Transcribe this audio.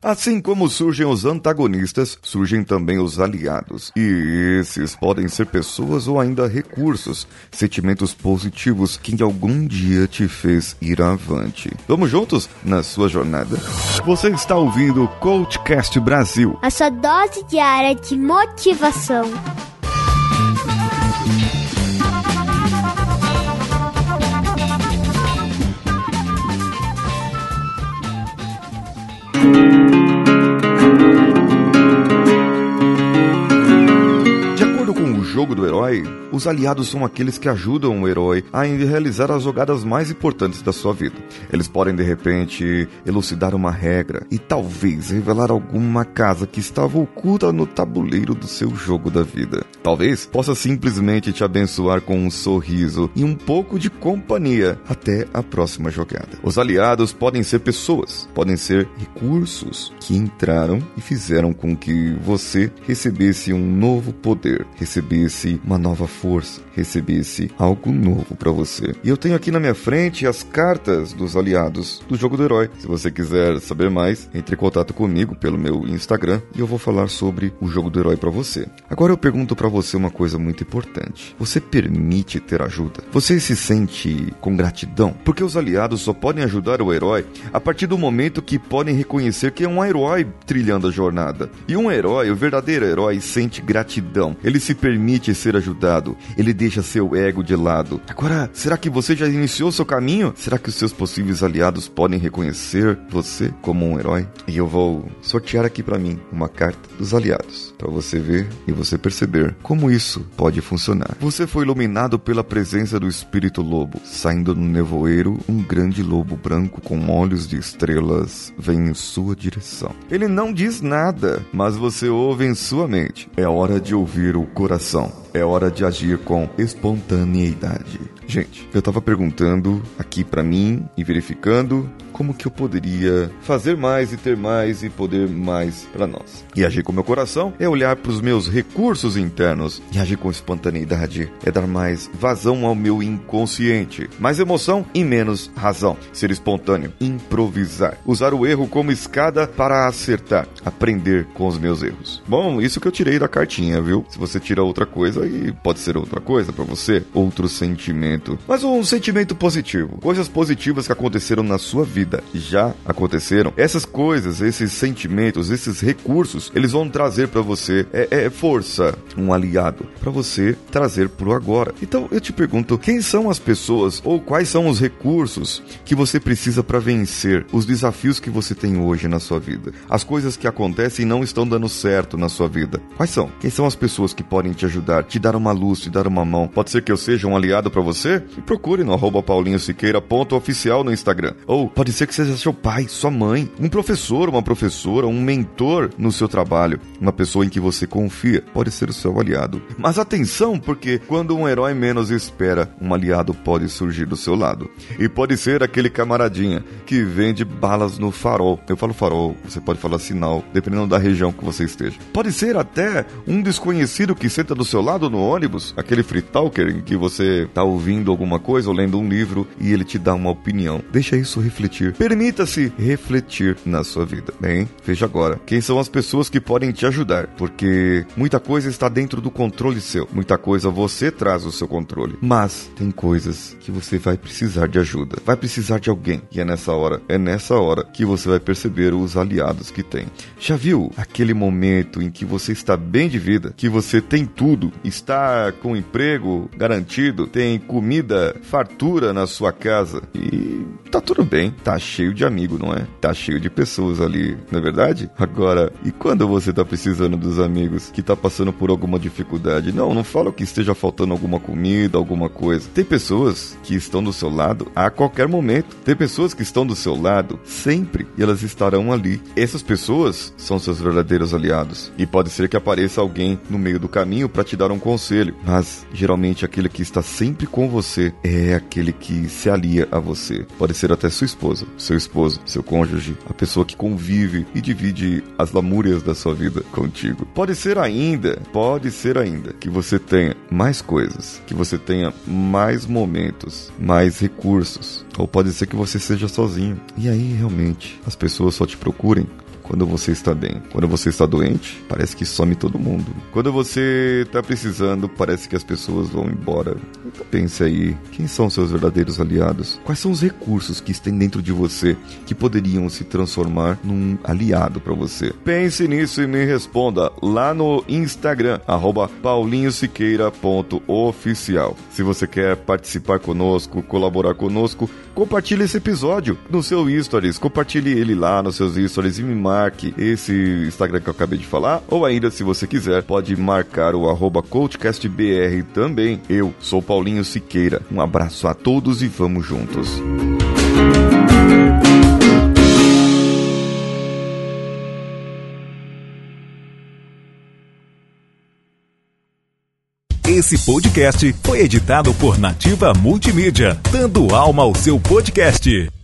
Assim como surgem os antagonistas, surgem também os aliados. E esses podem ser pessoas ou ainda recursos, sentimentos positivos que algum dia te fez ir avante. Vamos juntos na sua jornada? Você está ouvindo o Coachcast Brasil a sua dose diária de motivação. Jogo do herói, os aliados são aqueles que ajudam o herói a realizar as jogadas mais importantes da sua vida. Eles podem, de repente, elucidar uma regra e talvez revelar alguma casa que estava oculta no tabuleiro do seu jogo da vida. Talvez possa simplesmente te abençoar com um sorriso e um pouco de companhia até a próxima jogada. Os aliados podem ser pessoas, podem ser recursos que entraram e fizeram com que você recebesse um novo poder, recebesse recebesse uma nova força, recebesse algo novo para você. E eu tenho aqui na minha frente as cartas dos aliados do jogo do herói. Se você quiser saber mais, entre em contato comigo pelo meu Instagram e eu vou falar sobre o jogo do herói para você. Agora eu pergunto para você uma coisa muito importante. Você permite ter ajuda? Você se sente com gratidão? Porque os aliados só podem ajudar o herói a partir do momento que podem reconhecer que é um herói trilhando a jornada. E um herói, o verdadeiro herói, sente gratidão. Ele se permite permite ser ajudado, ele deixa seu ego de lado. Agora, será que você já iniciou seu caminho? Será que os seus possíveis aliados podem reconhecer você como um herói? E eu vou sortear aqui para mim uma carta dos aliados, para você ver e você perceber como isso pode funcionar. Você foi iluminado pela presença do espírito lobo. Saindo no nevoeiro, um grande lobo branco com olhos de estrelas vem em sua direção. Ele não diz nada, mas você ouve em sua mente. É hora de ouvir o coração é hora de agir com espontaneidade. Gente, eu tava perguntando aqui para mim e verificando como que eu poderia fazer mais e ter mais e poder mais para nós. E agir com meu coração é olhar para os meus recursos internos e agir com espontaneidade é dar mais vazão ao meu inconsciente, mais emoção e menos razão. Ser espontâneo, improvisar, usar o erro como escada para acertar, aprender com os meus erros. Bom, isso que eu tirei da cartinha, viu? Se você tira outra coisa, aí pode ser outra coisa para você, outro sentimento, mas um sentimento positivo, coisas positivas que aconteceram na sua vida vida já aconteceram, essas coisas, esses sentimentos, esses recursos, eles vão trazer para você é, é, força, um aliado para você trazer pro agora. Então eu te pergunto, quem são as pessoas ou quais são os recursos que você precisa para vencer os desafios que você tem hoje na sua vida? As coisas que acontecem e não estão dando certo na sua vida. Quais são? Quem são as pessoas que podem te ajudar, te dar uma luz, te dar uma mão? Pode ser que eu seja um aliado para você? Procure no arroba paulinhosiqueira.oficial no Instagram. Ou pode ser que seja seu pai, sua mãe, um professor, uma professora, um mentor no seu trabalho, uma pessoa em que você confia, pode ser o seu aliado. Mas atenção, porque quando um herói menos espera, um aliado pode surgir do seu lado. E pode ser aquele camaradinha que vende balas no farol. Eu falo farol, você pode falar sinal, dependendo da região que você esteja. Pode ser até um desconhecido que senta do seu lado no ônibus, aquele free talker em que você está ouvindo alguma coisa ou lendo um livro e ele te dá uma opinião. Deixa isso refletir refletir. Permita-se refletir na sua vida. Bem, veja agora quem são as pessoas que podem te ajudar, porque muita coisa está dentro do controle seu. Muita coisa você traz o seu controle, mas tem coisas que você vai precisar de ajuda. Vai precisar de alguém. E é nessa hora, é nessa hora que você vai perceber os aliados que tem. Já viu aquele momento em que você está bem de vida, que você tem tudo, está com emprego garantido, tem comida, fartura na sua casa e tá tudo bem, tá cheio de amigo, não é? Tá cheio de pessoas ali, não é verdade? Agora, e quando você tá precisando dos amigos que tá passando por alguma dificuldade? Não, não fala que esteja faltando alguma comida, alguma coisa. Tem pessoas que estão do seu lado a qualquer momento. Tem pessoas que estão do seu lado sempre e elas estarão ali. Essas pessoas são seus verdadeiros aliados. E pode ser que apareça alguém no meio do caminho para te dar um conselho, mas geralmente aquele que está sempre com você é aquele que se alia a você. Pode ser até sua esposa, seu esposo, seu cônjuge, a pessoa que convive e divide as lamúrias da sua vida contigo. Pode ser ainda, pode ser ainda que você tenha mais coisas, que você tenha mais momentos, mais recursos, ou pode ser que você seja sozinho. E aí realmente as pessoas só te procurem quando você está bem. Quando você está doente, parece que some todo mundo. Quando você está precisando, parece que as pessoas vão embora. Então pense aí, quem são seus verdadeiros aliados? Quais são os recursos que estão dentro de você que poderiam se transformar num aliado para você? Pense nisso e me responda lá no Instagram, paulinhosiqueira.oficial. Se você quer participar conosco, colaborar conosco, compartilhe esse episódio no seu stories, compartilhe ele lá nos seus stories e me marque esse Instagram que eu acabei de falar, ou ainda, se você quiser, pode marcar o arroba CoachCastBR também. Eu sou Paulinho Siqueira. Um abraço a todos e vamos juntos. Esse podcast foi editado por Nativa Multimídia, dando alma ao seu podcast.